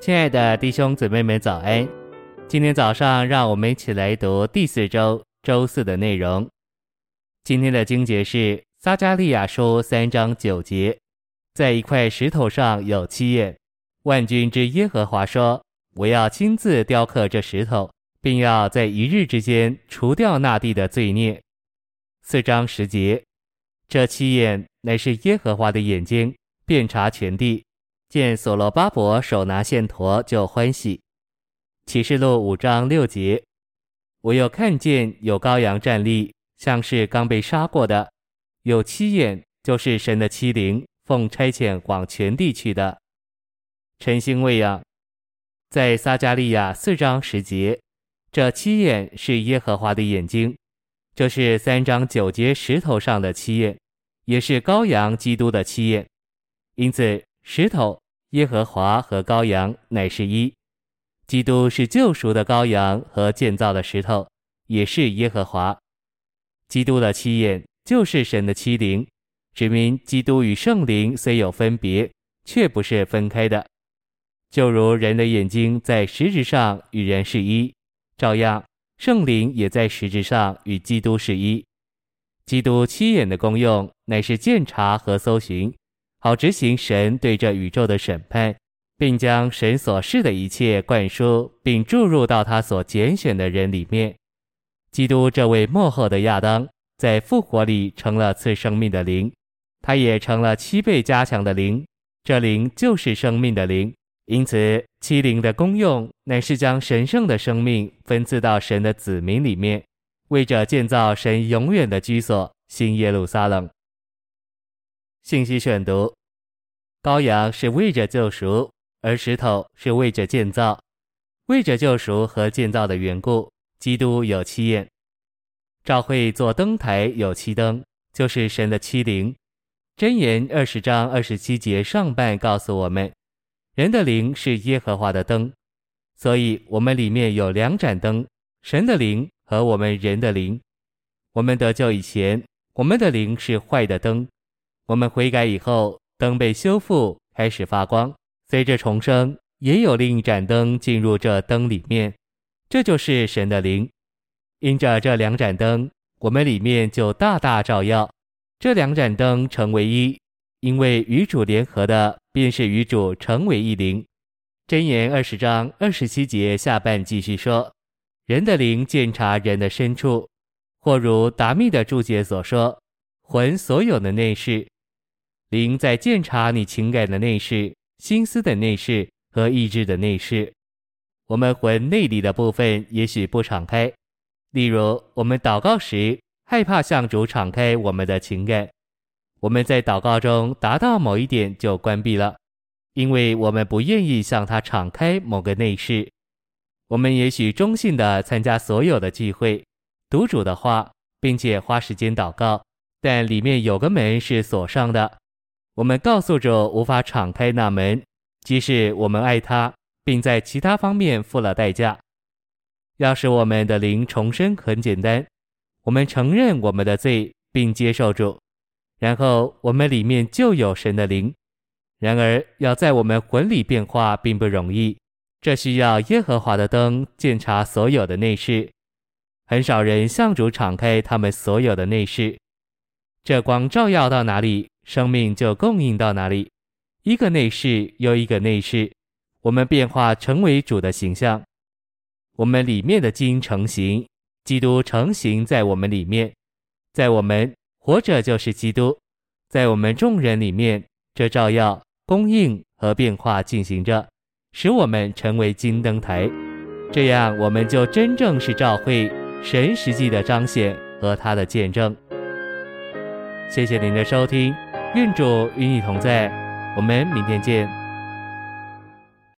亲爱的弟兄姊妹们，早安！今天早上，让我们一起来读第四周周四的内容。今天的经节是撒迦利亚书三章九节，在一块石头上有七眼。万军之耶和华说：“我要亲自雕刻这石头，并要在一日之间除掉那地的罪孽。”四章十节，这七眼乃是耶和华的眼睛，遍察全地。见所罗巴伯手拿线砣就欢喜。启示录五章六节，我又看见有羔羊站立，像是刚被杀过的，有七眼，就是神的七灵，奉差遣往全地去的。晨星喂养，在撒迦利亚四章十节，这七眼是耶和华的眼睛，这是三章九节石头上的七眼，也是羔羊基督的七眼，因此。石头、耶和华和羔羊乃是一，基督是救赎的羔羊和建造的石头，也是耶和华。基督的七眼就是神的七灵，指明基督与圣灵虽有分别，却不是分开的。就如人的眼睛在实质上与人是一，照样圣灵也在实质上与基督是一。基督七眼的功用乃是鉴察和搜寻。好执行神对这宇宙的审判，并将神所示的一切灌输，并注入到他所拣选的人里面。基督这位幕后的亚当，在复活里成了赐生命的灵，他也成了七倍加强的灵，这灵就是生命的灵。因此，七灵的功用乃是将神圣的生命分赐到神的子民里面，为着建造神永远的居所——新耶路撒冷。信息选读：羔羊是为着救赎，而石头是为着建造。为着救赎和建造的缘故，基督有七眼。教会做灯台有七灯，就是神的七灵。箴言二十章二十七节上半告诉我们，人的灵是耶和华的灯，所以我们里面有两盏灯：神的灵和我们人的灵。我们得救以前，我们的灵是坏的灯。我们悔改以后，灯被修复，开始发光。随着重生，也有另一盏灯进入这灯里面，这就是神的灵。因着这两盏灯，我们里面就大大照耀。这两盏灯成为一，因为与主联合的，便是与主成为一灵。箴言二十章二十七节下半继续说：人的灵鉴察人的深处，或如达密的注解所说，魂所有的内室。灵在鉴察你情感的内饰、心思的内饰和意志的内饰。我们魂内里的部分也许不敞开，例如我们祷告时害怕向主敞开我们的情感，我们在祷告中达到某一点就关闭了，因为我们不愿意向他敞开某个内饰。我们也许忠心地参加所有的聚会，读主的话，并且花时间祷告，但里面有个门是锁上的。我们告诉主无法敞开那门，即使我们爱他，并在其他方面付了代价。要使我们的灵重生很简单，我们承认我们的罪，并接受主，然后我们里面就有神的灵。然而要在我们魂里变化并不容易，这需要耶和华的灯检查所有的内饰。很少人向主敞开他们所有的内饰，这光照耀到哪里，生命就供应到哪里，一个内室又一个内室，我们变化成为主的形象。我们里面的筋成型，基督成型在我们里面，在我们活着就是基督，在我们众人里面，这照耀、供应和变化进行着，使我们成为金灯台。这样，我们就真正是照会神实际的彰显和他的见证。谢谢您的收听。愿主与你同在，我们明天见。